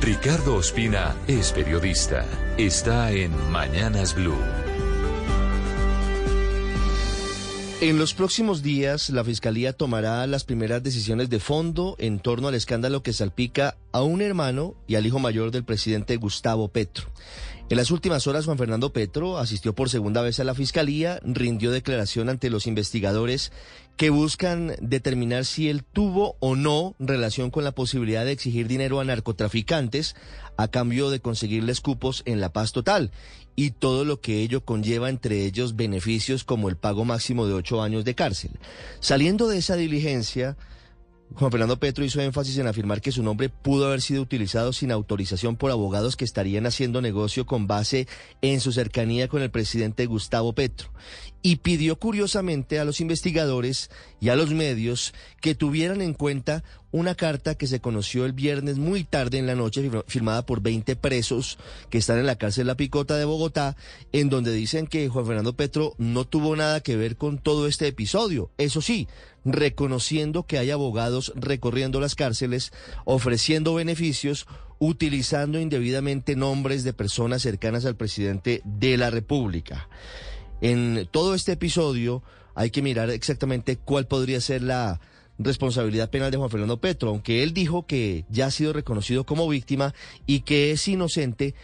Ricardo Ospina es periodista. Está en Mañanas Blue. En los próximos días, la Fiscalía tomará las primeras decisiones de fondo en torno al escándalo que salpica a un hermano y al hijo mayor del presidente Gustavo Petro. En las últimas horas, Juan Fernando Petro asistió por segunda vez a la Fiscalía, rindió declaración ante los investigadores que buscan determinar si él tuvo o no relación con la posibilidad de exigir dinero a narcotraficantes a cambio de conseguirles cupos en la paz total y todo lo que ello conlleva, entre ellos beneficios como el pago máximo de ocho años de cárcel. Saliendo de esa diligencia, Juan Fernando Petro hizo énfasis en afirmar que su nombre pudo haber sido utilizado sin autorización por abogados que estarían haciendo negocio con base en su cercanía con el presidente Gustavo Petro. Y pidió curiosamente a los investigadores y a los medios que tuvieran en cuenta una carta que se conoció el viernes muy tarde en la noche, firmada por 20 presos que están en la cárcel La Picota de Bogotá, en donde dicen que Juan Fernando Petro no tuvo nada que ver con todo este episodio. Eso sí, reconociendo que hay abogados recorriendo las cárceles, ofreciendo beneficios, utilizando indebidamente nombres de personas cercanas al presidente de la República. En todo este episodio hay que mirar exactamente cuál podría ser la responsabilidad penal de Juan Fernando Petro, aunque él dijo que ya ha sido reconocido como víctima y que es inocente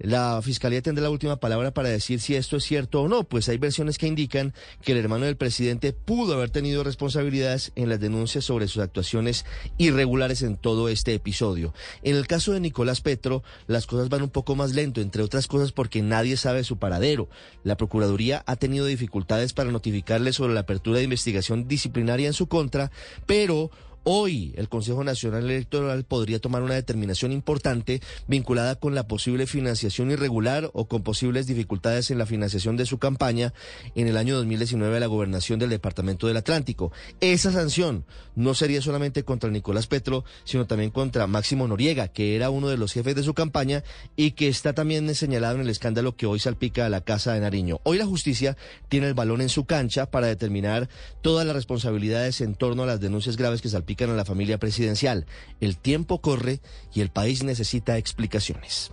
la fiscalía tendrá la última palabra para decir si esto es cierto o no, pues hay versiones que indican que el hermano del presidente pudo haber tenido responsabilidades en las denuncias sobre sus actuaciones irregulares en todo este episodio. En el caso de Nicolás Petro, las cosas van un poco más lento, entre otras cosas porque nadie sabe su paradero. La Procuraduría ha tenido dificultades para notificarle sobre la apertura de investigación disciplinaria en su contra, pero Hoy el Consejo Nacional Electoral podría tomar una determinación importante vinculada con la posible financiación irregular o con posibles dificultades en la financiación de su campaña en el año 2019 a la gobernación del Departamento del Atlántico. Esa sanción no sería solamente contra Nicolás Petro, sino también contra Máximo Noriega, que era uno de los jefes de su campaña y que está también señalado en el escándalo que hoy salpica a la Casa de Nariño. Hoy la justicia tiene el balón en su cancha para determinar todas las responsabilidades en torno a las denuncias graves que salpican a la familia presidencial. El tiempo corre y el país necesita explicaciones.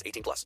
18 plus.